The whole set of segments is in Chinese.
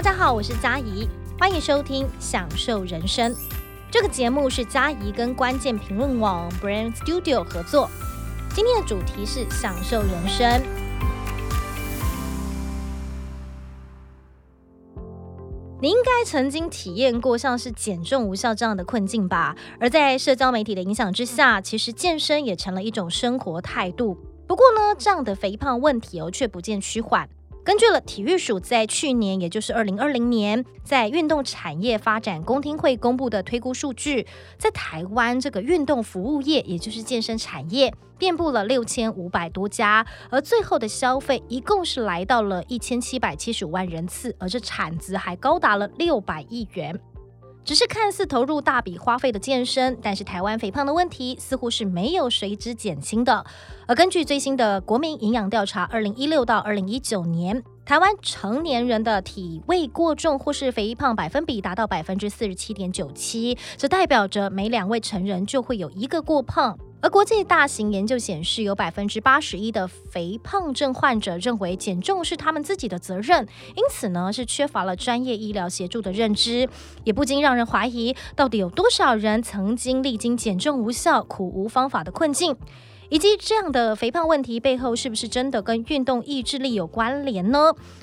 大家好，我是嘉怡，欢迎收听《享受人生》这个节目是嘉怡跟关键评论网 Brand Studio 合作。今天的主题是享受人生。你应该曾经体验过像是减重无效这样的困境吧？而在社交媒体的影响之下，其实健身也成了一种生活态度。不过呢，这样的肥胖问题哦，却不见趋缓。根据了体育署在去年，也就是二零二零年，在运动产业发展公听会公布的推估数据，在台湾这个运动服务业，也就是健身产业，遍布了六千五百多家，而最后的消费一共是来到了一千七百七十五万人次，而这产值还高达了六百亿元。只是看似投入大笔花费的健身，但是台湾肥胖的问题似乎是没有随之减轻的。而根据最新的国民营养调查，二零一六到二零一九年，台湾成年人的体位过重或是肥胖百分比达到百分之四十七点九七，这代表着每两位成人就会有一个过胖。而国际大型研究显示，有百分之八十一的肥胖症患者认为减重是他们自己的责任，因此呢是缺乏了专业医疗协助的认知，也不禁让人怀疑，到底有多少人曾经历经减重无效、苦无方法的困境。以及这样的肥胖问题背后是不是真的跟运动意志力有关联呢？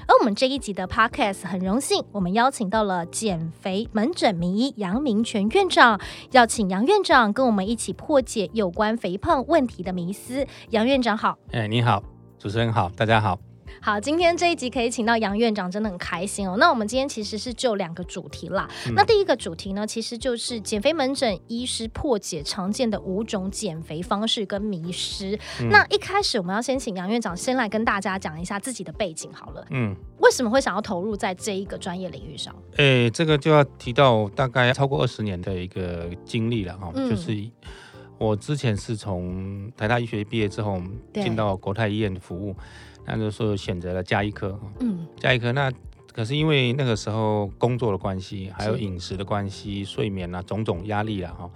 而我们这一集的 podcast 很荣幸，我们邀请到了减肥门诊名医杨明全院长，要请杨院长跟我们一起破解有关肥胖问题的迷思。杨院长好，哎，你好，主持人好，大家好。好，今天这一集可以请到杨院长，真的很开心哦。那我们今天其实是就两个主题啦。那第一个主题呢，其实就是减肥门诊医师破解常见的五种减肥方式跟迷失。那一开始我们要先请杨院长先来跟大家讲一下自己的背景好了。嗯，为什么会想要投入在这一个专业领域上？哎，这个就要提到大概超过二十年的一个经历了哈，就是我之前是从台大医学毕业之后，进到国泰医院服务。那就是选择了加一科，嗯，加一科那可是因为那个时候工作的关系，还有饮食的关系、睡眠啊种种压力了哈，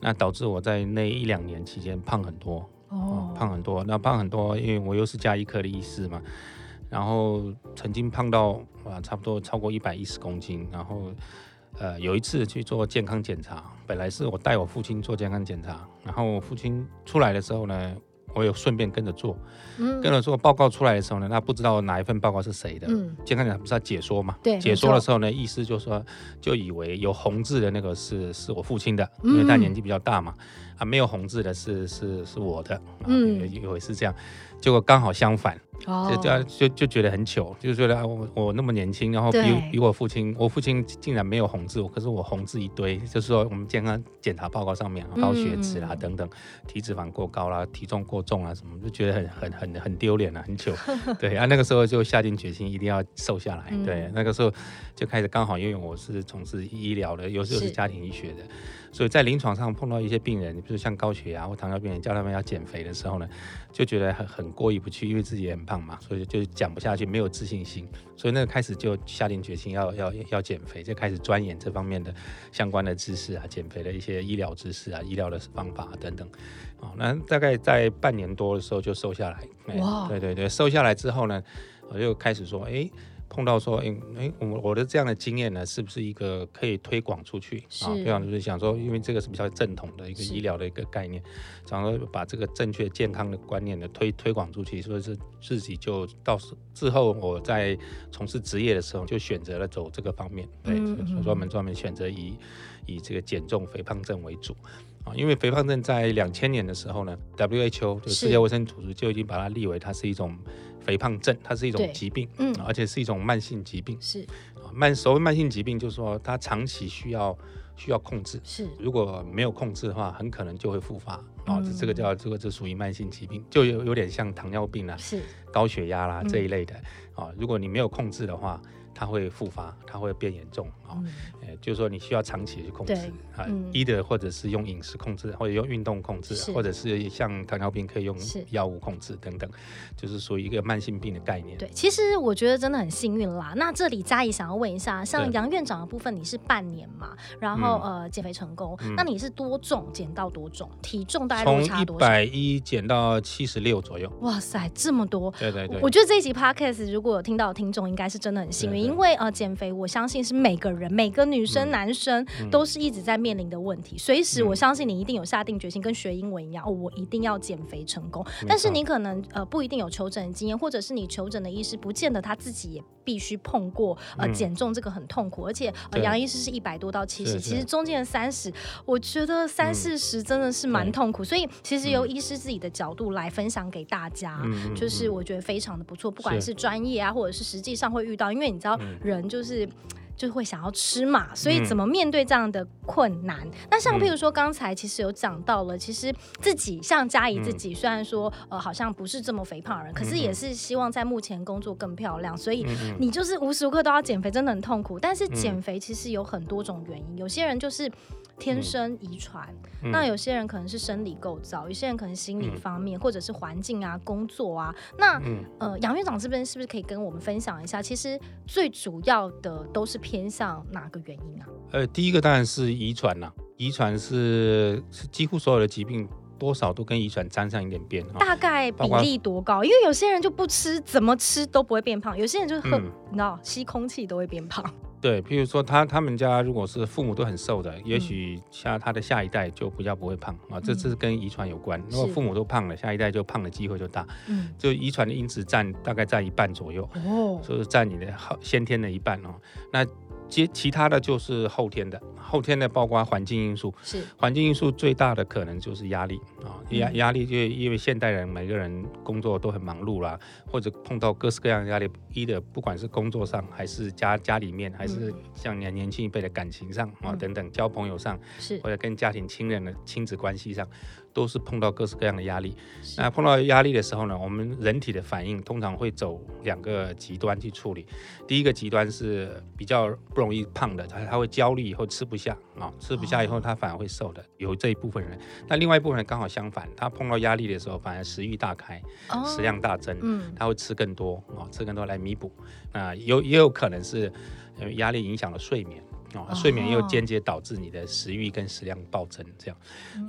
那导致我在那一两年期间胖很多，哦，胖很多。那胖很多，因为我又是加一科的医师嘛，然后曾经胖到啊差不多超过一百一十公斤，然后呃有一次去做健康检查，本来是我带我父亲做健康检查，然后我父亲出来的时候呢。我有顺便跟着做，跟着做报告出来的时候呢，他不知道哪一份报告是谁的。嗯健康讲不是要解说嘛？对，解说的时候呢，意思就说就以为有红字的那个是是我父亲的，因为他年纪比较大嘛。啊，没有红字的是是是我的，嗯，以为是这样，结果刚好相反，就就就就觉得很糗，就觉得我我那么年轻，然后比比我父亲，我父亲竟然没有红字，可是我红字一堆，就是说我们健康检查报告上面高血脂啦等等，体脂肪过高啦，体重过重啊什么，就觉得很很很很丢脸啊，很糗，对啊，那个时候就下定决心一定要瘦下来，对，那个时候就开始刚好因为我是从事医疗的，有时候是家庭医学的。所以在临床上碰到一些病人，比如像高血压或糖尿病人，叫他们要减肥的时候呢，就觉得很很过意不去，因为自己也很胖嘛，所以就讲不下去，没有自信心。所以那个开始就下定决心要要要减肥，就开始钻研这方面的相关的知识啊，减肥的一些医疗知识啊，医疗的方法等等。哦，那大概在半年多的时候就瘦下来。哇！对对对，瘦下来之后呢，我就开始说，哎。碰到说，哎哎，我我的这样的经验呢，是不是一个可以推广出去？啊？推广就是想说，因为这个是比较正统的一个医疗的一个概念，想说把这个正确健康的观念呢推推广出去，所以是自己就到时之后我在从事职业的时候就选择了走这个方面，对，专门专门选择以以这个减重肥胖症为主啊，因为肥胖症在两千年的时候呢，WHO 就世界卫生组织就已经把它立为它是一种。肥胖症，它是一种疾病，嗯，而且是一种慢性疾病，是慢所谓慢性疾病，就是说它长期需要需要控制，是如果没有控制的话，很可能就会复发，啊，这这个叫这个就属于慢性疾病，就有有点像糖尿病啊，是高血压啦这一类的，啊，如果你没有控制的话。它会复发，它会变严重啊！呃，就是说你需要长期去控制啊，一的或者是用饮食控制，或者用运动控制，或者是像糖尿病可以用药物控制等等，就是属于一个慢性病的概念。对，其实我觉得真的很幸运啦。那这里嘉怡想要问一下，像杨院长的部分，你是半年嘛？然后呃，减肥成功，那你是多重减到多重？体重大概从一百一减到七十六左右。哇塞，这么多！对对对，我觉得这一集 podcast 如果有听到听众，应该是真的很幸运。因为呃减肥，我相信是每个人每个女生男生都是一直在面临的问题。随时我相信你一定有下定决心，跟学英文一样哦，我一定要减肥成功。但是你可能呃不一定有求诊的经验，或者是你求诊的医师不见得他自己也必须碰过呃减重这个很痛苦，而且呃杨医师是一百多到七十，其实中间的三十，我觉得三四十真的是蛮痛苦。所以其实由医师自己的角度来分享给大家，就是我觉得非常的不错，不管是。专业啊，或者是实际上会遇到，因为你知道人就是。就会想要吃嘛，所以怎么面对这样的困难？那像譬如说刚才其实有讲到了，其实自己像嘉怡自己，虽然说呃好像不是这么肥胖的人，可是也是希望在目前工作更漂亮，所以你就是无时无刻都要减肥，真的很痛苦。但是减肥其实有很多种原因，有些人就是。天生遗传，那有些人可能是生理构造，有些人可能心理方面，或者是环境啊、工作啊。那呃，杨院长这边是不是可以跟我们分享一下？其实最主要的都是偏向哪个原因啊？呃，第一个当然是遗传啦，遗传是是几乎所有的疾病多少都跟遗传沾上一点边。大概比例多高？因为有些人就不吃，怎么吃都不会变胖；有些人就喝，你知道，吸空气都会变胖。对，譬如说他他们家如果是父母都很瘦的，也许下他的下一代就比较不会胖啊，这这是跟遗传有关。如果父母都胖了，下一代就胖的机会就大。嗯，就遗传的因子占大概占一半左右，哦，就是占你的好先天的一半哦。那其其他的就是后天的，后天的包括环境因素，是。环境因素最大的可能就是压力啊，压压力就因为现代人每个人工作都很忙碌啦，或者碰到各式各样的压力，一的不管是工作上，还是家家里面，还是像年年轻一辈的感情上啊等等，交朋友上，是。或者跟家庭亲人的亲子关系上。都是碰到各式各样的压力，那碰到压力的时候呢，我们人体的反应通常会走两个极端去处理。第一个极端是比较不容易胖的，他他会焦虑以后吃不下啊，吃不下以后他反而会瘦的，有这一部分人。那另外一部分人刚好相反，他碰到压力的时候反而食欲大开，食量大增，嗯，他会吃更多啊，吃更多来弥补。那有也有可能是压力影响了睡眠。哦，睡眠又间接导致你的食欲跟食量暴增，这样，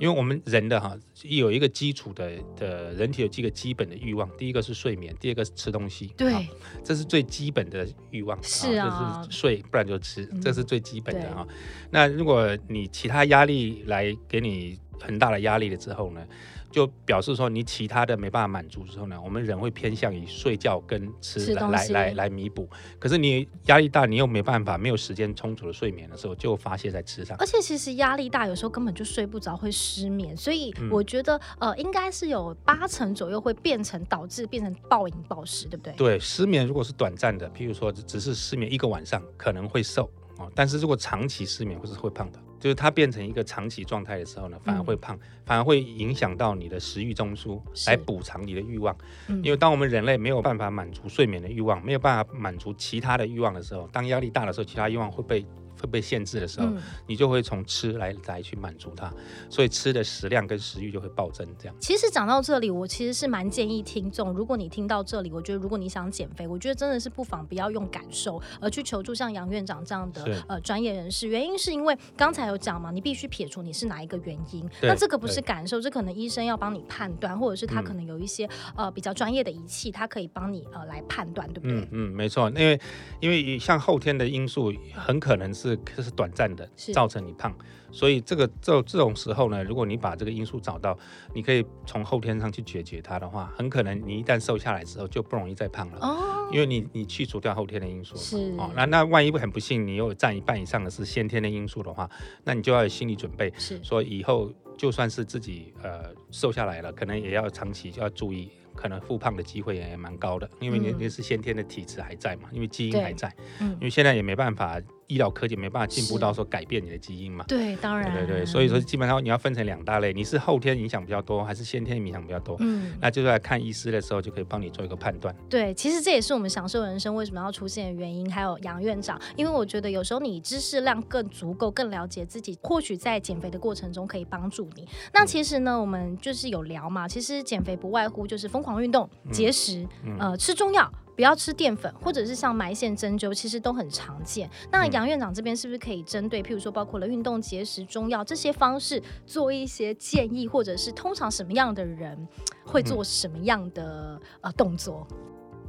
因为我们人的哈有一个基础的的人体有几个基本的欲望，第一个是睡眠，第二个是吃东西，对，这是最基本的欲望，是啊，就是睡，不然就吃，这是最基本的哈。那如果你其他压力来给你很大的压力了之后呢？就表示说，你其他的没办法满足之后呢，我们人会偏向于睡觉跟吃来来来弥补。可是你压力大，你又没办法，没有时间充足的睡眠的时候，就发泄在吃上。而且其实压力大，有时候根本就睡不着，会失眠。所以我觉得，呃，应该是有八成左右会变成导致变成暴饮暴食，对不对？对，失眠如果是短暂的，譬如说只是失眠一个晚上，可能会瘦哦。但是如果长期失眠，或是会胖的。就是它变成一个长期状态的时候呢，反而会胖，反而会影响到你的食欲中枢，来补偿你的欲望。因为当我们人类没有办法满足睡眠的欲望，没有办法满足其他的欲望的时候，当压力大的时候，其他欲望会被。会被限制的时候，你就会从吃来来去满足它，所以吃的食量跟食欲就会暴增。这样，其实讲到这里，我其实是蛮建议听众，如果你听到这里，我觉得如果你想减肥，我觉得真的是不妨不要用感受而去求助像杨院长这样的呃专业人士。原因是因为刚才有讲嘛，你必须撇除你是哪一个原因，那这个不是感受，这可能医生要帮你判断，或者是他可能有一些呃比较专业的仪器，他可以帮你呃来判断，对不对？嗯嗯，没错，因为因为像后天的因素，很可能是是是短暂的造成你胖，所以这个这这种时候呢，如果你把这个因素找到，你可以从后天上去解决它的话，很可能你一旦瘦下来之后就不容易再胖了哦，因为你你去除掉后天的因素是。哦，那那万一很不幸你又占一半以上的是先天的因素的话，那你就要有心理准备，是。说以后就算是自己呃瘦下来了，可能也要长期就要注意。可能复胖的机会也蛮高的，因为你你是先天的体质还在嘛，因为基因还在，嗯，因为现在也没办法，医疗科技没办法进步到说改变你的基因嘛，对，当然，对对对，所以说基本上你要分成两大类，你是后天影响比较多，还是先天影响比较多？嗯，那就是来看医师的时候就可以帮你做一个判断。对，其实这也是我们享受人生为什么要出现的原因。还有杨院长，因为我觉得有时候你知识量更足够，更了解自己，或许在减肥的过程中可以帮助你。那其实呢，我们就是有聊嘛，其实减肥不外乎就是疯狂运动。节食，呃，吃中药，不要吃淀粉，或者是像埋线针灸，其实都很常见。那杨院长这边是不是可以针对，譬如说包括了运动、节食、中药这些方式，做一些建议，或者是通常什么样的人会做什么样的呃动作？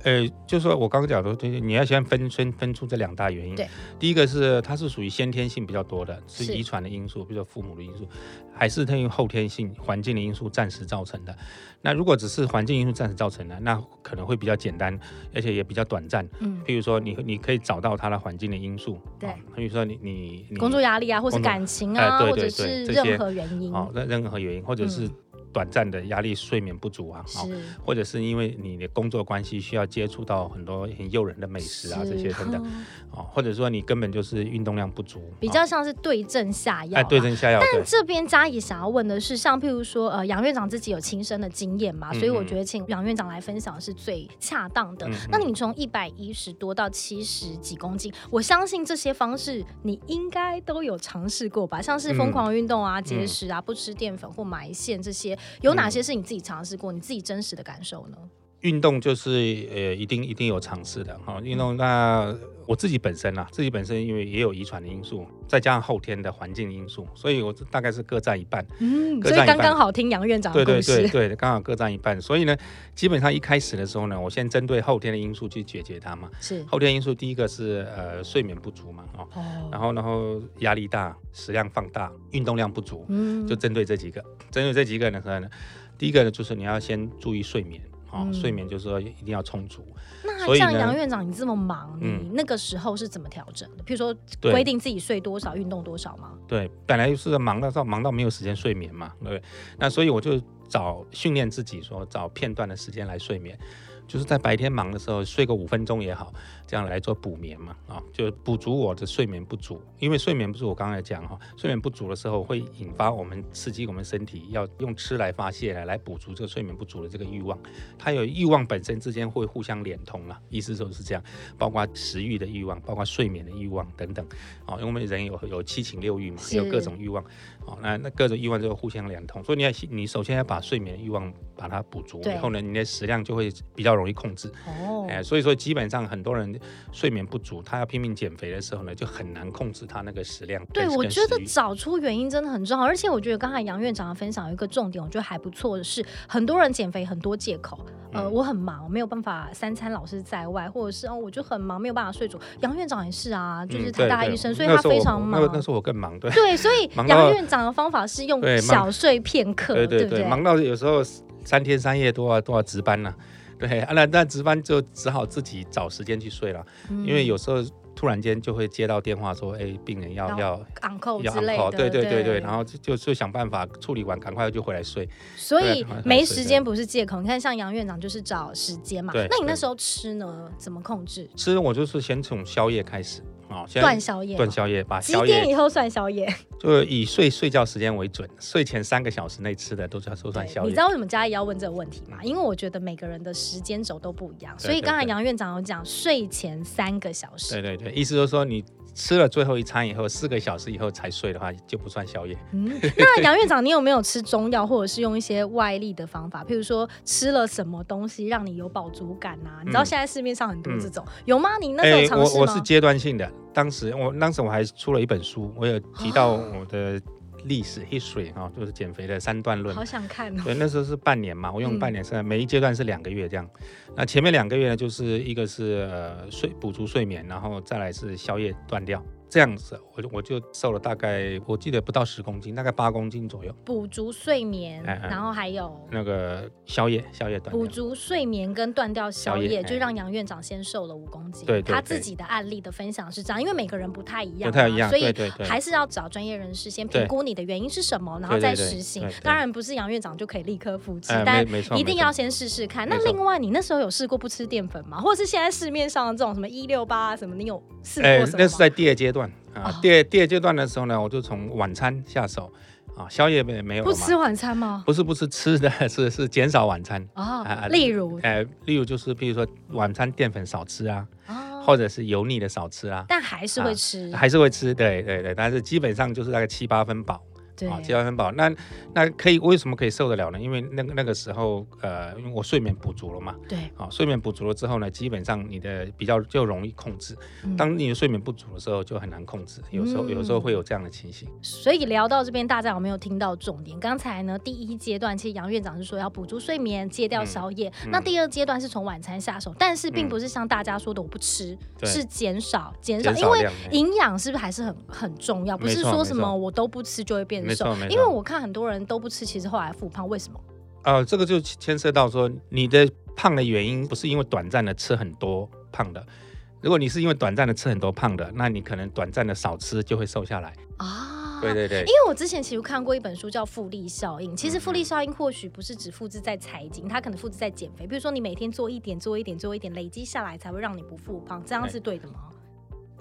呃，就是说我刚刚讲的，就是你要先分分分出这两大原因。对，第一个是它是属于先天性比较多的，是是遗传的因素，比如说父母的因素，还是它用后天性环境的因素暂时造成的。那如果只是环境因素暂时造成的，那可能会比较简单，而且也比较短暂。嗯，譬如说你你可以找到它的环境的因素，对哦比如说你你你工作压力啊，或是感情啊，或者哎对对是任何原因，哦，任任何原因，或者是短暂的压力、睡眠不足啊，哦，或者是因为你的工作关系需要接触到很多很诱人的美食啊，这些等等嗯哦，或者说你根本就是运动量不足，哦比较像是对症下药啦。哎对症下药，但这边嘉怡想要问的是，像譬如说，呃，杨院长自己有亲身的经验嘛，嗯所以我觉得请杨院长来分享是最恰当的。嗯那你从一百一十多到七十几公斤，我相信这些方式你应该都有尝试过吧？像是疯狂运动啊、节食啊、不吃淀粉或埋线这些，有哪些是你自己尝试过、你自己真实的感受呢？运动就是呃一定一定有尝试的哈、运动那我自己本身啊，自己本身因为也有遗传的因素，再加上后天的环境因素，所以我大概是各占一半。嗯，所以刚刚好听杨院长的对故事。对对对，刚好各占一半。所以呢，基本上一开始的时候呢，我先针对后天的因素去解决它嘛。是后天因素第一个是呃睡眠不足嘛，哦，哦，然后然后压力大、食量放大、运动量不足，嗯就针对这几个。针对这几个呢，可能第一个呢就是你要先注意睡眠。哦，嗯睡眠就是说一定要充足。那像杨院长，你这么忙，嗯你那个时候是怎么调整的？譬如说规定自己睡多少、运动多少吗？对，本来是忙到到忙到没有时间睡眠嘛，对不对？那所以我就找训练自己说，找片段的时间来睡眠，就是在白天忙的时候睡个五分钟也好，这样来做补眠嘛，啊、就补足我的睡眠不足。因为睡眠不足，我刚才讲哈，睡眠不足的时候会引发我们刺激我们身体要用吃来发泄来来补足这个睡眠不足的这个欲望。它有欲望本身之间会互相连通了，意思就是这样，包括食欲的欲望，包括睡眠的欲望等等。哦，因为我们人有有七情六欲嘛，有各种欲望。哦，那那各种欲望就会互相连通，所以你要你首先要把睡眠的欲望把它补足，对以后呢，你的食量就会比较容易控制。哦，哎，所以说基本上很多人睡眠不足，他要拼命减肥的时候呢，就很难控制他那个食量。对，我觉得找出原因真的很重要，而且我觉得刚才杨院长的分享有一个重点，我觉得还不错的是，很多人减肥很多借口，呃，嗯我很忙，我没有办法三餐老是在外，或者是哦，我就很忙，没有办法睡足。杨院长也是啊，就是嗯对对台大医生，所以他非常忙那。那时候我更忙，对。对，所以 杨院长的方法是用小睡片刻，对对不对？忙到有时候三天三夜都要都要值班了、对啊，那那值班就只好自己找时间去睡了，嗯因为有时候突然间就会接到电话说，哎，病人要要要 uncle 要之类 uncle，的，对对对对，然后就就就想办法处理完，赶快就回来睡。所以没时间不是借口。你看，像杨院长就是找时间嘛。那你那时候吃呢？怎么控制？吃我就是先从宵夜开始啊，先断宵夜吗。断宵夜，把几宵夜点以后算宵夜？就以睡睡觉时间为准，睡前三个小时内吃的都叫都算宵夜你知。道为什么嘉义要问这个问题吗？因为我觉得每个人的时间轴都不一样，所以刚才杨院长有讲睡前三个小时。对对对，意思就是说你吃了最后一餐以后，四个小时以后才睡的话，就不算宵夜。嗯，那杨院长，你有没有吃中药，或者是用一些外力的方法？譬如说吃了什么东西让你有饱足感啊？你知道嗯现在市面上很多这种，有吗？你那时候有尝试吗？我我是阶段性的，当时我当时我还出了一本书，我有提到哦我的历史 history 哈、就是减肥的三段论。好想看哦。对，那时候是半年嘛，我用嗯半年是、每一阶段是两个月这样。那前面两个月呢，就是一个是呃睡补足睡眠，然后再来是宵夜断掉，这样子我就我就瘦了大概我记得不到十公斤，大概八公斤左右。补足睡眠，哎哎然后还有那个宵夜宵夜断。补足睡眠跟断掉宵夜，宵夜就让杨院长先瘦了五公斤。对对他自己的案例的分享是这样，因为每个人不太一样、啊，不太一样，所以。还是要找专业人士先评估你的原因是什么，然后再实行当然不是杨院长就可以立刻复制，哎，但一定要先试试看。那另外，你那时候有试过不吃淀粉吗？或者是现在市面上的这种什么一六八什么，你有试过哎什么吗？那是在第二阶段啊哦，第二第二阶段的时候呢，我就从晚餐下手啊，宵夜没没有不吃晚餐吗？不是不是吃的，是是减少晚餐。啊、啊例如呃，例如就是比如说晚餐淀粉少吃啊，啊，或者是油腻的少吃啊，但还是会吃。还是会吃，对对对，但是基本上就是大概七八分饱对，啊，肌劳很饱。那那可以为什么可以受得了呢？因为那个那个时候，呃，因为我睡眠补足了嘛。对。啊，睡眠补足了之后呢，基本上你的比较就容易控制。当你的睡眠不足的时候，就很难控制。有时候有时候会有这样的情形。所以聊到这边，大家有没有听到重点？刚才呢，第一阶段其实杨院长是说要补足睡眠，戒掉宵夜。那第二阶段是从晚餐下手，但是并不是像大家说的我不吃，是减少减少，因为营养是不是还是很很重要？不是说什么我都不吃就会变瘦，因为我看很多人都不吃，其实后来复胖，为什么？呃，这个就牵涉到说你的胖的原因不是因为短暂的吃很多胖的，如果你是因为短暂的吃很多胖的，那你可能短暂的少吃就会瘦下来啊。对对对，因为我之前其实看过一本书叫《复利效应》，其实复利效应或许不是只复制在财经，它可能复制在减肥。比如说你每天做一点，做一点，做一点，累积下来才会让你不复胖，这样是对的吗？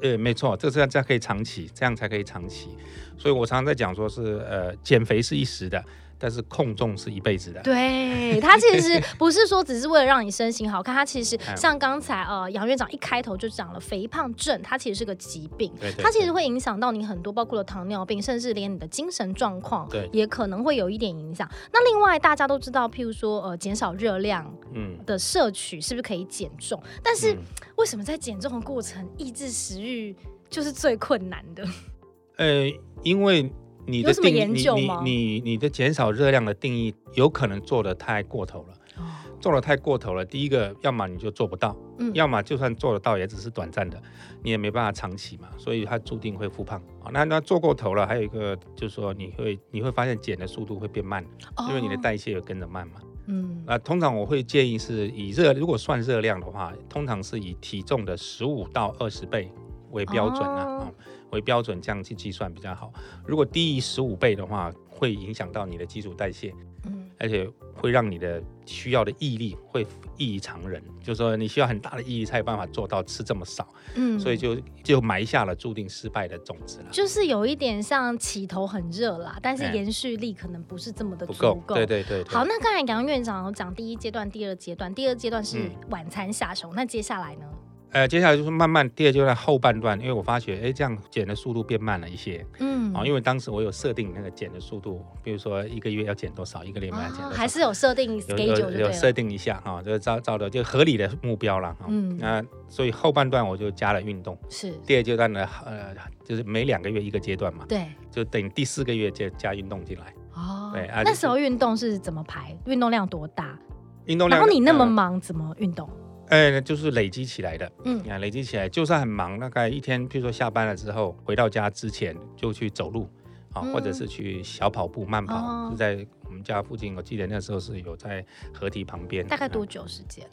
呃，没错，这这样这样可以长期，这样才可以长期。所以我常常在讲说是呃，减肥是一时的。但是控重是一辈子的，对它其实不是说只是为了让你身形好看，它其实 像刚才呃杨院长一开头就讲了肥胖症，它其实是个疾病，它其实会影响到你很多，包括了糖尿病，甚至连你的精神状况，对也可能会有一点影响。那另外大家都知道，譬如说呃减少热量，嗯的摄取是不是可以减重？但是为什么在减重的过程抑制食欲就是最困难的？呃，因为。你的定你你你你的减少热量的定义有可能做的太过头了，做的太过头了。第一个，要么你就做不到，要么就算做得到，也只是短暂的，你也没办法长期嘛，所以它注定会复胖。那那做过头了，还有一个就是说，你会你会发现减的速度会变慢，因为你的代谢也跟着慢嘛。嗯，那通常我会建议是以热，如果算热量的话，通常是以体重的十五到二十倍为标准啊。为标准这样去计算比较好。如果低于十五倍的话，会影响到你的基础代谢，嗯，而且会让你的需要的毅力会异于常人。就是说，你需要很大的毅力才有办法做到吃这么少，嗯，所以就就埋下了注定失败的种子了。就是有一点像起头很热啦，但是延续力可能不是这么的足够。对对对。好，那刚才杨院长讲第一阶段、第二阶段，第二阶段是晚餐下手，那接下来呢？呃，接下来就是慢慢，第二阶段后半段，因为我发觉，哎，这样减的速度变慢了一些，嗯，啊，因为当时我有设定那个减的速度，比如说一个月要减多少，一个礼拜要减多少，还是有设定，有有有设定一下哈，就是照照的就合理的目标了哈，嗯，那所以后半段我就加了运动，是。第二阶段呢，呃，就是每两个月一个阶段嘛，对，就等第四个月就加运动进来，哦，对，啊那时候运动是怎么排？运动量多大？运动量，然后你那么忙，怎么运动？哎，就是累积起来的。嗯，你看累积起来，就算很忙，大概一天，譬如说下班了之后，回到家之前就去走路，啊，或者是去小跑步、慢跑，就在我们家附近。我记得那时候是有在河堤旁边。大概多久时间？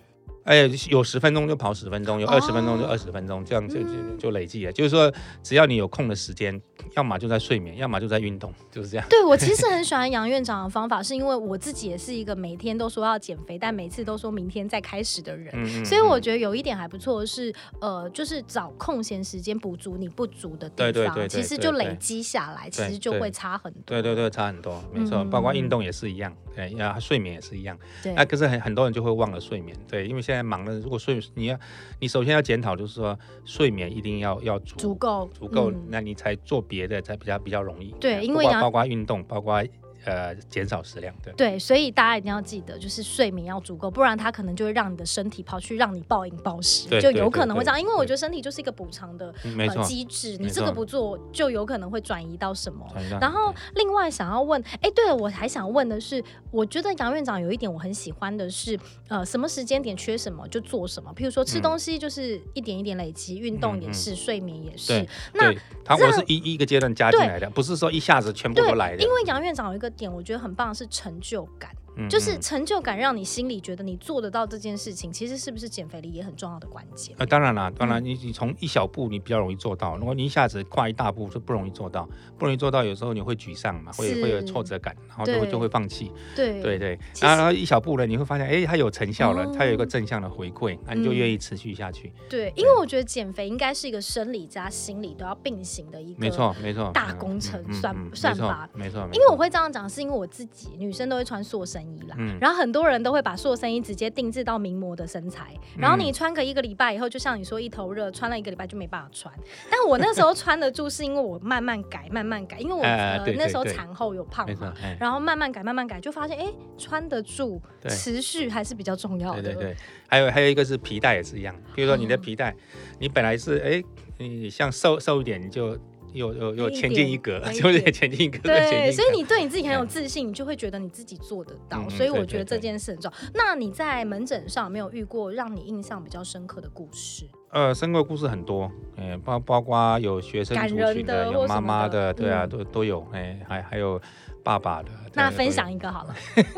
哎，有十分钟就跑十分钟，有二十分钟就二十分钟，这样就就就累计了。就是说，只要你有空的时间，要么就在睡眠，要么就在运动，就是这样。对我其实 很喜欢杨院长的方法，是因为我自己也是一个每天都说要减肥，但每次都说明天再开始的人。所以我觉得有一点还不错是，呃，就是找空闲时间补足你不足的地方，其实就累积下来，其实就会差很多。对对对，差很多，没错。包括运动也是一样，对，要睡眠也是一样。对，那可是很很多人就会忘了睡眠，对，因为现在。在忙了，如果睡你要，你首先要检讨，就是说睡眠一定要要足足够足够，那你才做别的才比较比较容易。对，因为包括运动，包括。呃，减少食量，对对，所以大家一定要记得，就是睡眠要足够，不然它可能就会让你的身体跑去让你暴饮暴食，就有可能会这样。因为我觉得身体就是一个补偿的呃机制，你这个不做，就有可能会转移到什么。然后另外想要问，哎，对了，我还想问的是，我觉得杨院长有一点我很喜欢的是，呃，什么时间点缺什么就做什么，譬如说吃东西就是一点一点累积，运动也是，睡眠也是。那他我是一一个阶段加进来的，不是说一下子全部都来的。因为杨院长有一个。点我觉得很棒是成就感。就是成就感，让你心里觉得你做得到这件事情，其实是不是减肥里也很重要的关键？呃，当然啦，当然你你从一小步你比较容易做到，如果你一下子跨一大步就不容易做到，不容易做到，有时候你会沮丧嘛，会会有挫折感，然后就会就会放弃。对。对对，然后一小步呢，你会发现，哎，它有成效了，它有一个正向的回馈，那你就愿意持续下去。对，因为我觉得减肥应该是一个生理加心理都要并行的一个，没错没错，大工程算算法，没错。因为我会这样讲，是因为我自己女生都会穿塑身衣啦。然后很多人都会把塑身衣直接定制到名模的身材，然后你穿个一个礼拜以后，就像你说一头热，穿了一个礼拜就没办法穿。但我那时候穿得住，是因为我慢慢改，慢慢改，因为我 那时候产后有胖嘛，然后慢慢改，慢慢改，就发现哎，穿得住，持续还是比较重要的。对对对，还有还有一个是皮带也是一样，比如说你的皮带，你本来是哎，你像瘦瘦一点你就。有有有 前进一格，就是前进一格。对，所以你对你自己很有自信，你就会觉得你自己做得到。所以我觉得这件事很重要。那你在门诊上没有遇过让你印象比较深刻的故事？呃，深刻故事很多，哎，包包括有学生族群的，有妈妈的，对啊，都都有，哎，还还有爸爸的。那分享一个好了。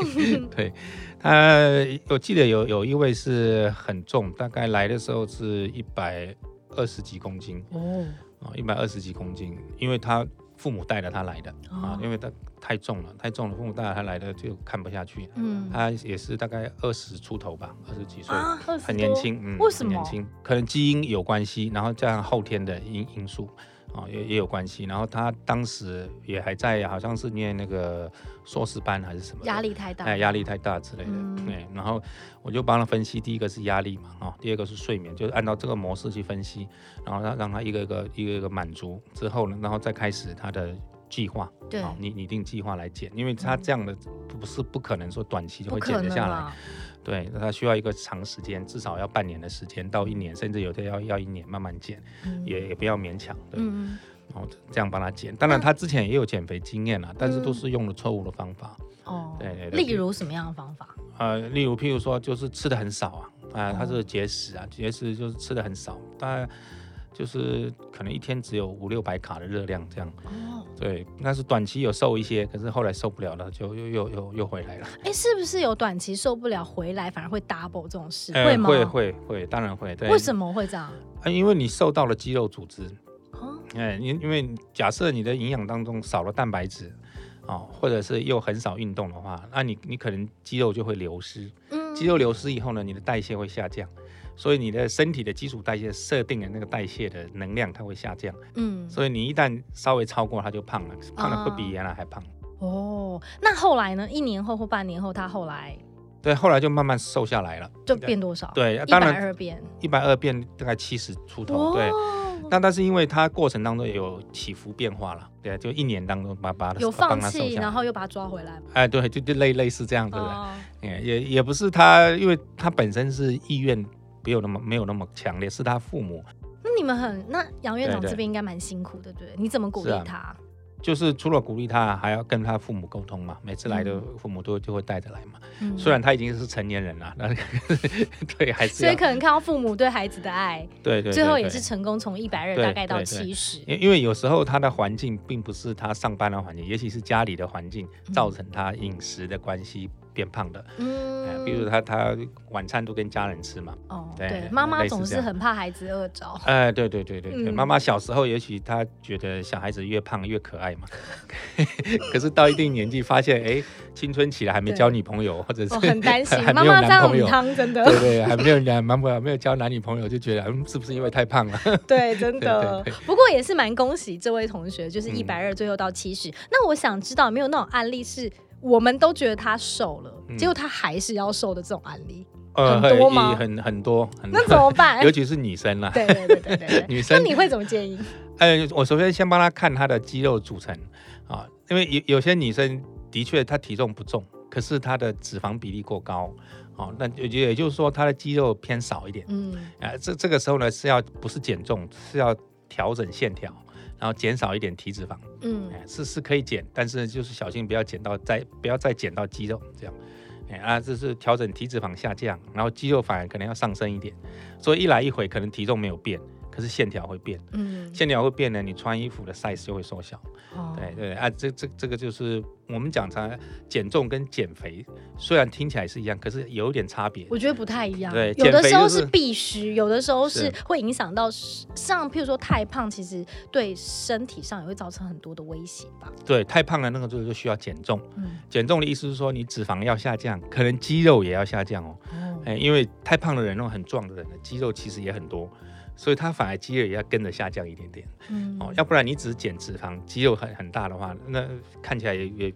对，他我记得有有一位是很重，大概来的时候是一百二十几公斤哦。啊，一百二十几公斤，因为他父母带着他来的啊，因为他太重了，太重了，父母带着他来的就看不下去。嗯，他也是大概二十出头吧，二十几岁，很年轻，嗯，为什么？年轻，可能基因有关系，然后加上后天的因因素。啊，也也有关系。然后他当时也还在，好像是念那个硕士班还是什么，压力太大，哎，压力太大之类的。对，然后我就帮他分析，第一个是压力嘛，啊，第二个是睡眠，就是按照这个模式去分析，然后让让他一个一个一个一个满足之后呢，然后再开始他的计划。对，你拟定计划来减，因为他这样的不是不可能说短期就会减得下来。对，那他需要一个长时间，至少要半年的时间到一年，甚至有的要要一年慢慢减，也也不要勉强，对，然后这样帮他减。当然他之前也有减肥经验了，但是都是用了错误的方法。哦，对，例如什么样的方法？呃，例如譬如说就是吃的很少啊，啊，他是节食啊，节食就是吃的很少，大概。就是可能一天只有五六百卡的热量这样，哦，对，那是短期有瘦一些，可是后来受不了了，就又又又又回来了。哎，是不是有短期受不了回来，反而会 double 这种事？会吗？会会会，当然会。对，为什么会这样？啊，因为你受到了肌肉组织。哦。哎，因因为假设你的营养当中少了蛋白质，哦，或者是又很少运动的话，那你你可能肌肉就会流失。嗯。肌肉流失以后呢，你的代谢会下降。所以你的身体的基础代谢设定的那个代谢的能量，它会下降。嗯，所以你一旦稍微超过，它就胖了，胖的会比原来还胖。哦，那后来呢？一年后或半年后，他后来对，后来就慢慢瘦下来了，就变多少？对，一百二变，一百二变大概七十出头。对，那但是因为它过程当中有起伏变化了，对，就一年当中把把有放弃，然后又把它抓回来。哎，对，就就类类似这样子的，也也不是他，因为他本身是意愿。没有那么没有那么强烈，是他父母。那你们很那杨院长这边应该蛮辛苦的，对？你怎么鼓励他？就是除了鼓励他，还要跟他父母沟通嘛。每次来的父母都就会带着来嘛。虽然他已经是成年人了，那 对还是所以可能看到父母对孩子的爱，对对，最后也是成功从一百二大概到七十。因因为有时候他的环境并不是他上班的环境，也许是家里的环境造成他饮食的关系。变胖的，嗯，比如他他晚餐都跟家人吃嘛，哦，对，妈妈总是很怕孩子饿着，哎，对对对对对，妈妈小时候也许她觉得小孩子越胖越可爱嘛，可是到一定年纪发现，哎，青春期了还没交女朋友，或者是很担心，妈妈这样汤真的，对对，还没有男男朋友，没有交男女朋友，就觉得嗯，是不是因为太胖了？对，真的。不过也是蛮恭喜这位同学，就是一百二最后到七十。那我想知道有没有那种案例是？我们都觉得他瘦了，结果他还是要瘦的这种案例很多吗？很很多，那怎么办？尤其是女生啦，对对对对，女生，那你会怎么建议？呃，我首先先帮她看她的肌肉组成啊，因为有有些女生的确她体重不重，可是她的脂肪比例过高，哦，那也也就是说她的肌肉偏少一点，嗯，啊，这这个时候呢是要不是减重，是要调整线条。然后减少一点体脂肪，嗯，是是可以减，但是就是小心不要减到再不要再减到肌肉这样，哎啊，这是调整体脂肪下降，然后肌肉反而可能要上升一点，所以一来一回可能体重没有变。可是线条会变，嗯，线条会变呢，你穿衣服的 size 就会缩小，哦，对对啊，这这这个就是我们讲它减重跟减肥，虽然听起来是一样，可是有点差别。我觉得不太一样，对，有的时候是必须，有的时候是会影响到，像譬如说太胖，其实对身体上也会造成很多的威胁吧。对，太胖的那个就就需要减重，嗯，减重的意思是说你脂肪要下降，可能肌肉也要下降哦，哎，因为太胖的人，那种很壮的人，肌肉其实也很多。所以它反而肌肉也要跟着下降一点点，嗯，哦，要不然你只减脂肪，肌肉很很大的话，那看起来也也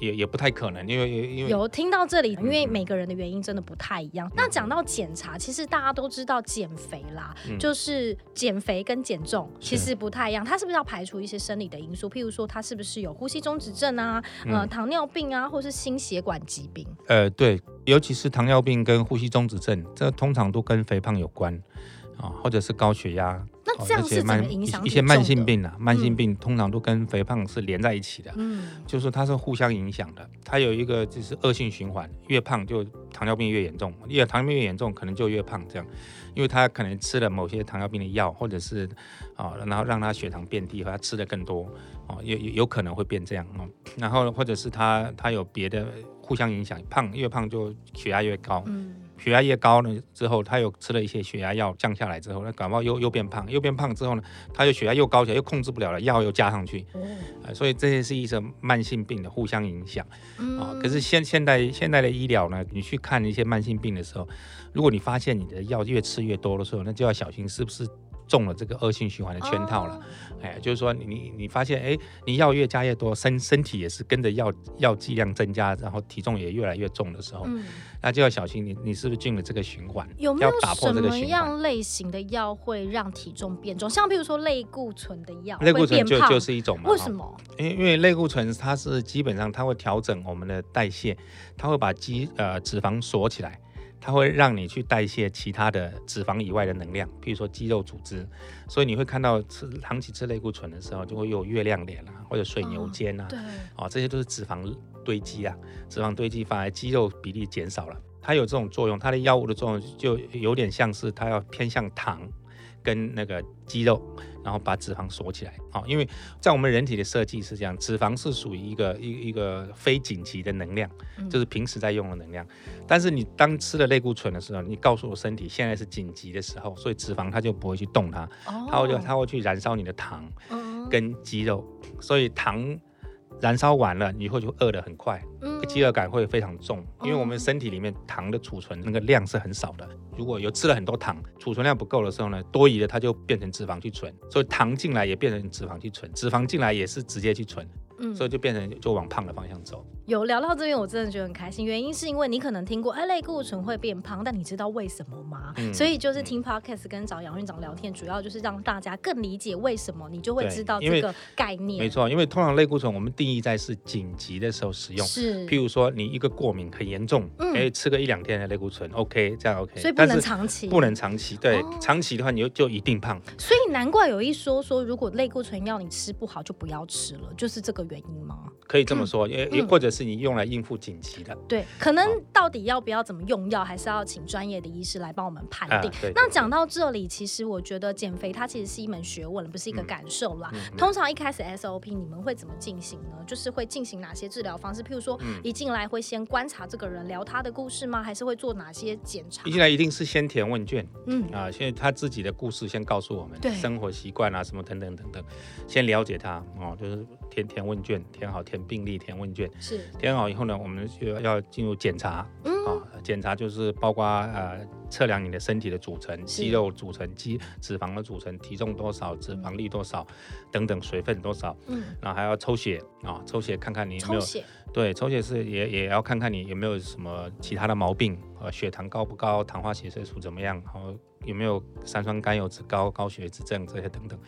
也也不太可能，因为因为有听到这里，因为每个人的原因真的不太一样。那讲到检查，其实大家都知道减肥啦，就是减肥跟减重其实不太一样。它是不是要排除一些生理的因素？譬如说，它是不是有呼吸中止症啊，呃，糖尿病啊，或是心血管疾病？呃，对，尤其是糖尿病跟呼吸中止症，这通常都跟肥胖有关啊，或者是高血压。那这样是怎么影响一些慢性病啊？慢性病通常都跟肥胖是连在一起的，嗯，就是它是互相影响的。它有一个就是恶性循环，越胖就糖尿病越严重，越糖尿病越严重，可能就越胖这样。因为他可能吃了某些糖尿病的药，或者是啊，然后让他血糖变低，或他吃的更多，哦，有有可能会变这样哦。然后或者是他他有别的互相影响，胖越胖就血压越高。嗯。血压越高呢，之后他又吃了一些血压药降下来之后，那感冒又又变胖，又变胖之后呢，他又血压又高起来，又控制不了了，药又加上去，啊，所以这些是一种慢性病的互相影响啊。可是现现代现代的医疗呢，你去看一些慢性病的时候，如果你发现你的药越吃越多的时候，那就要小心是不是。中了这个恶性循环的圈套了，哎，就是说你你发现哎，你药越加越多，身身体也是跟着药药剂量增加，然后体重也越来越重的时候，那就要小心你你是不是进了这个循环？有没有什么样类型的药会让体重变重？像比如说类固醇的药，类固醇就就是一种嘛。为什么？因为因为类固醇它是基本上它会调整我们的代谢，它会把肌呃脂肪锁起来。它会让你去代谢其他的脂肪以外的能量，比如说肌肉组织，所以你会看到吃长期吃类固醇的时候，就会有月亮脸啊，或者水牛肩啊，对，哦，这些都是脂肪堆积啊，脂肪堆积反而肌肉比例减少了，它有这种作用，它的药物的作用就有点像是它要偏向糖。跟那个肌肉，然后把脂肪锁起来，好，因为在我们人体的设计是这样，脂肪是属于一个一一个非紧急的能量，就是平时在用的能量。但是你当吃了类固醇的时候，你告诉我身体现在是紧急的时候，所以脂肪它就不会去动它，它会就它会去燃烧你的糖跟肌肉，所以糖。燃烧完了，以后就饿得很快，饥饿感会非常重，因为我们身体里面糖的储存那个量是很少的。如果有吃了很多糖，储存量不够的时候呢，多余的它就变成脂肪去存，所以糖进来也变成脂肪去存，脂肪进来也是直接去存。嗯，所以就变成就往胖的方向走。有聊到这边，我真的觉得很开心。原因是因为你可能听过，哎，类固醇会变胖，但你知道为什么吗？所以就是听 podcast 跟找杨院长聊天，主要就是让大家更理解为什么，你就会知道这个概念。没错，因为通常类固醇我们定义在是紧急的时候使用，是。譬如说你一个过敏很严重，哎，吃个一两天的类固醇，OK，这样 OK。所以不能长期，不能长期。对，长期的话你就就一定胖。所以难怪有一说说，如果类固醇药你吃不好，就不要吃了，就是这个原因吗？可以这么说，也也或者是你用来应付紧急的。对，可能到底要不要怎么用药，还是要请专业的医师来帮我们判定。那讲到这里，其实我觉得减肥它其实是一门学问，不是一个感受啦。通常一开始 SOP 你们会怎么进行呢？就是会进行哪些治疗方式？譬如说，一进来会先观察这个人，聊他的故事吗？还是会做哪些检查？一进来一定是先填问卷，嗯啊，先他自己的故事先告诉我们，生活习惯啊什么等等等等，先了解他哦，就是填填问卷，填好填。病历、填问卷，是填好以后呢，我们就要进入检查。嗯，啊，检查就是包括呃测量你的身体的组成，肌肉组成、肌脂肪的组成、体重多少、脂肪率多少等等，水分多少。嗯，然后还要抽血啊，抽血看看你有没有。对，抽血是也也要看看你有没有什么其他的毛病，呃，血糖高不高，糖化血色素怎么样，然后有没有三酸甘油脂高、高血脂症这些等等。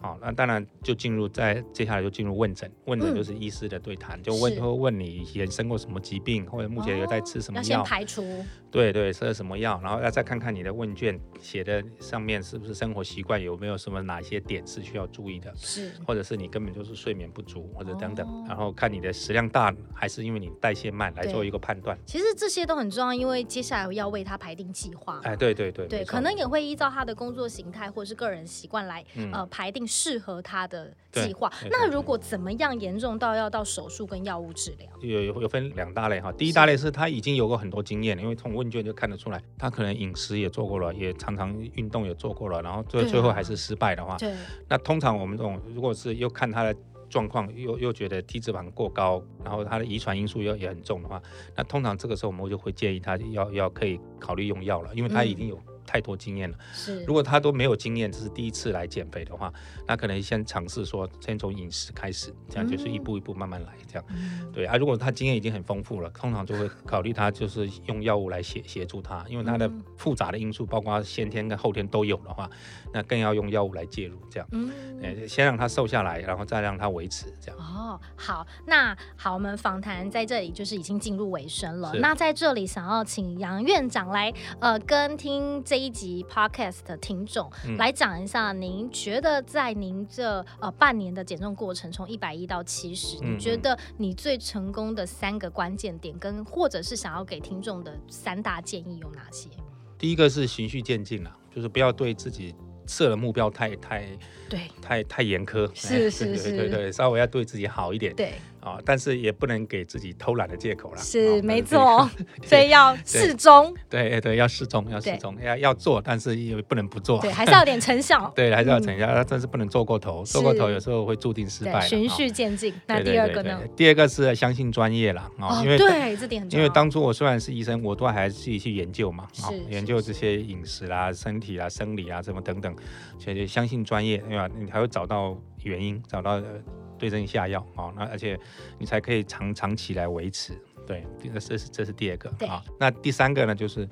好，那当然就进入在接下来就进入问诊，问诊就是医师的对谈，就问会问你以前生过什么疾病，或者目前有在吃什么药，先排除。对对，吃了什么药，然后要再看看你的问卷写的上面是不是生活习惯有没有什么哪些点是需要注意的，是，或者是你根本就是睡眠不足或者等等，然后看你的食量大还是因为你代谢慢来做一个判断。其实这些都很重要，因为接下来要为他排定计划。哎，对对对，对，可能也会依照他的工作形态或者是个人习惯来呃排定。适合他的计划。那如果怎么样严重到要到手术跟药物治疗？有有有分两大类哈。第一大类是他已经有过很多经验，因为从问卷就看得出来，他可能饮食也做过了，也常常运动也做过了，然后最最后还是失败的话，对。那通常我们这种如果是又看他的状况，又又觉得体脂肪过高，然后他的遗传因素又也很重的话，那通常这个时候我们就会建议他要要可以考虑用药了，因为他已经有。太多经验了。是，如果他都没有经验，这是第一次来减肥的话，那可能先尝试说，先从饮食开始，这样就是一步一步慢慢来，这样。对啊，如果他经验已经很丰富了，通常就会考虑他就是用药物来协协助他，因为他的复杂的因素，包括先天跟后天都有的话，那更要用药物来介入，这样。嗯，先让他瘦下来，然后再让他维持，这样。哦，好，那好，我们访谈在这里就是已经进入尾声了。那在这里想要请杨院长来，呃，跟听这一集 podcast 的听众来讲一下，您觉得在您这呃半年的减重过程，从一百一到七十，你觉得你最成功的三个关键点，跟或者是想要给听众的三大建议有哪些？第一个是循序渐进啦，就是不要对自己设的目标太太对。太太严苛，是是是，对对对，稍微要对自己好一点，对。啊，但是也不能给自己偷懒的借口了。是，没错，所以 要适中。对对，要适中，要适中，要要做，但是也不能不做。对，还是要点成效。对，还是要成效，但是不能做过头，做过头有时候会注定失败。循序渐进。那第二个呢？第二个是相信专业了啊，因为对这点很重要。因为当初我虽然是医生，我都还是自己去研究嘛，啊，研究这些饮食啦、身体啦、生理啊什么等等，所以相信专业，对吧？你还会找到原因，找到。对症下药啊，那而且你才可以长长期来维持。对，这是这是第二个啊。那第三个呢，就是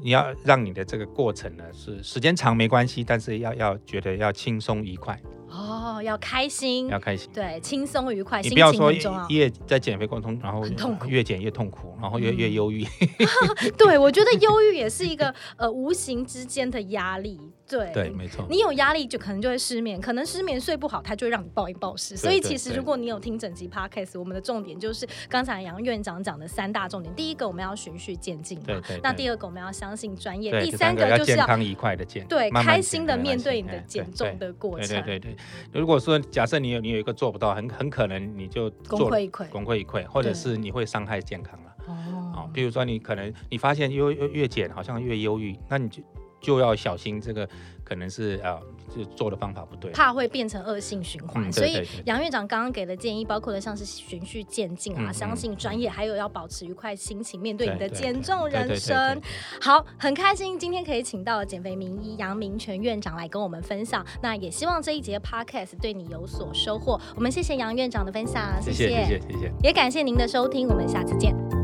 你要让你的这个过程呢是时间长没关系，但是要要觉得要轻松愉快。哦，要开心，要开心，对，轻松愉快。你不要说越在减肥过程中，然后很痛苦，越减越痛苦，然后越越忧郁。对，我觉得忧郁也是一个呃无形之间的压力。对对，没错。你有压力就可能就会失眠，可能失眠睡不好，它就会让你暴饮暴食。所以其实如果你有听整集 podcast，我们的重点就是刚才杨院长讲的三大重点。第一个我们要循序渐进，对对。那第二个我们要相信专业，第三个就是要健康愉快的减，对，开心的面对你的减重的过程。对对对。如果说假设你有你有一个做不到，很很可能你就功亏一篑，功亏一篑，或者是你会伤害健康了。哦。比如说你可能你发现越越越减好像越忧郁，那你就。就要小心，这个可能是啊，就做的方法不对，怕会变成恶性循环。所以杨院长刚刚给的建议，包括了像是循序渐进啊，相信专业，还有要保持愉快心情，面对你的减重人生。好，很开心今天可以请到减肥名医杨明全院长来跟我们分享。那也希望这一节 podcast 对你有所收获。我们谢谢杨院长的分享，谢谢谢谢谢谢，也感谢您的收听，我们下次见。